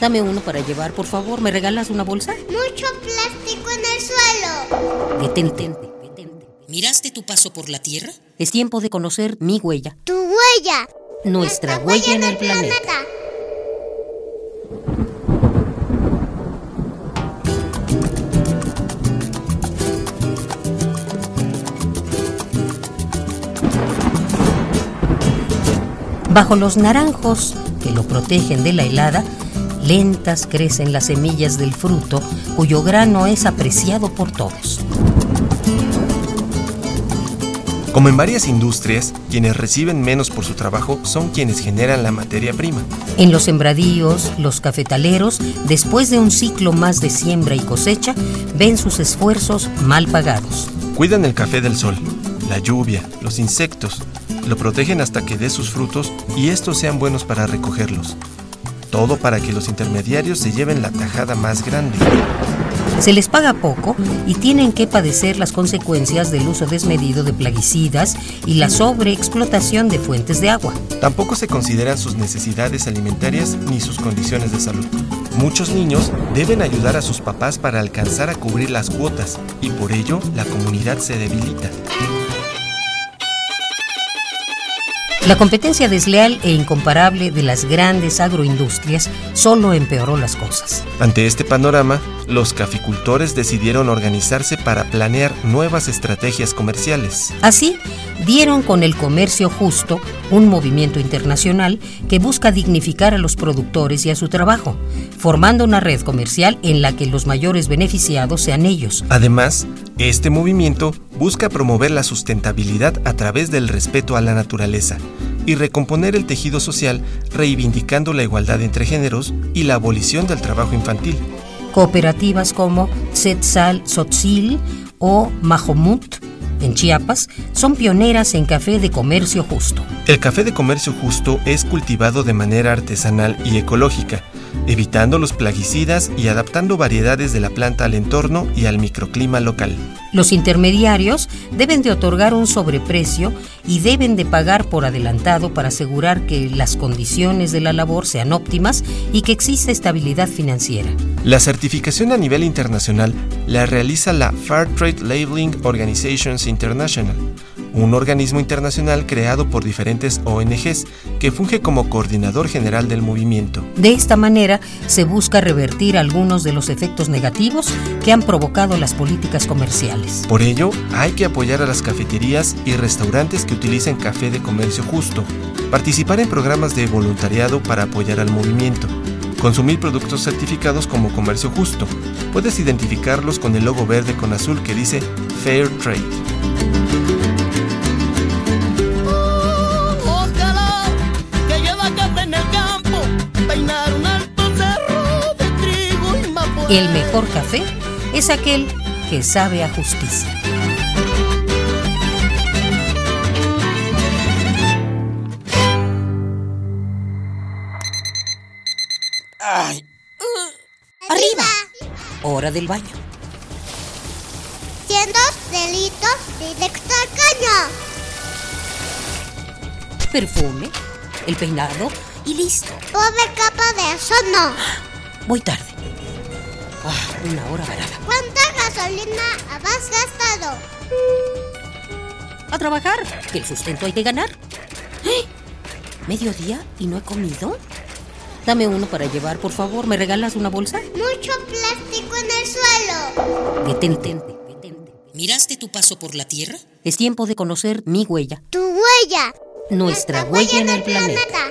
Dame uno para llevar, por favor. ¿Me regalas una bolsa? Mucho plástico en el suelo. Detente, detente. ¿Miraste tu paso por la Tierra? Es tiempo de conocer mi huella. Tu huella. Nuestra huella en el planeta. Bajo los naranjos que lo protegen de la helada, lentas crecen las semillas del fruto cuyo grano es apreciado por todos. Como en varias industrias, quienes reciben menos por su trabajo son quienes generan la materia prima. En los sembradíos, los cafetaleros, después de un ciclo más de siembra y cosecha, ven sus esfuerzos mal pagados. Cuidan el café del sol, la lluvia, los insectos, lo protegen hasta que dé sus frutos y estos sean buenos para recogerlos. Todo para que los intermediarios se lleven la tajada más grande. Se les paga poco y tienen que padecer las consecuencias del uso desmedido de plaguicidas y la sobreexplotación de fuentes de agua. Tampoco se consideran sus necesidades alimentarias ni sus condiciones de salud. Muchos niños deben ayudar a sus papás para alcanzar a cubrir las cuotas y por ello la comunidad se debilita. La competencia desleal e incomparable de las grandes agroindustrias solo empeoró las cosas. Ante este panorama, los caficultores decidieron organizarse para planear nuevas estrategias comerciales. Así, dieron con el comercio justo un movimiento internacional que busca dignificar a los productores y a su trabajo, formando una red comercial en la que los mayores beneficiados sean ellos. Además, este movimiento busca promover la sustentabilidad a través del respeto a la naturaleza y recomponer el tejido social reivindicando la igualdad entre géneros y la abolición del trabajo infantil. Cooperativas como Setzal Sotzil o Mahomut en Chiapas son pioneras en café de comercio justo. El café de comercio justo es cultivado de manera artesanal y ecológica evitando los plaguicidas y adaptando variedades de la planta al entorno y al microclima local. Los intermediarios deben de otorgar un sobreprecio y deben de pagar por adelantado para asegurar que las condiciones de la labor sean óptimas y que exista estabilidad financiera. La certificación a nivel internacional la realiza la Fair Trade Labeling Organizations International, un organismo internacional creado por diferentes ONGs que funge como coordinador general del movimiento. De esta manera se busca revertir algunos de los efectos negativos que han provocado las políticas comerciales. Por ello, hay que apoyar a las cafeterías y restaurantes que utilicen café de comercio justo, participar en programas de voluntariado para apoyar al movimiento, consumir productos certificados como comercio justo. Puedes identificarlos con el logo verde con azul que dice Fair Trade. El mejor café es aquel que sabe a justicia. Ay. Arriba. Hora del baño. Siendo delitos directo al caño. Perfume, el peinado y listo. Pobre capa de eso no. Voy tarde. Ah, una hora varada. ¿Cuánta gasolina has gastado? A trabajar, que el sustento hay que ganar. ¿Eh? ¿Mediodía y no he comido? Dame uno para llevar, por favor. ¿Me regalas una bolsa? Mucho plástico en el suelo. Detente, detente. ¿Miraste tu paso por la Tierra? Es tiempo de conocer mi huella. Tu huella. Nuestra, huella, en el planeta.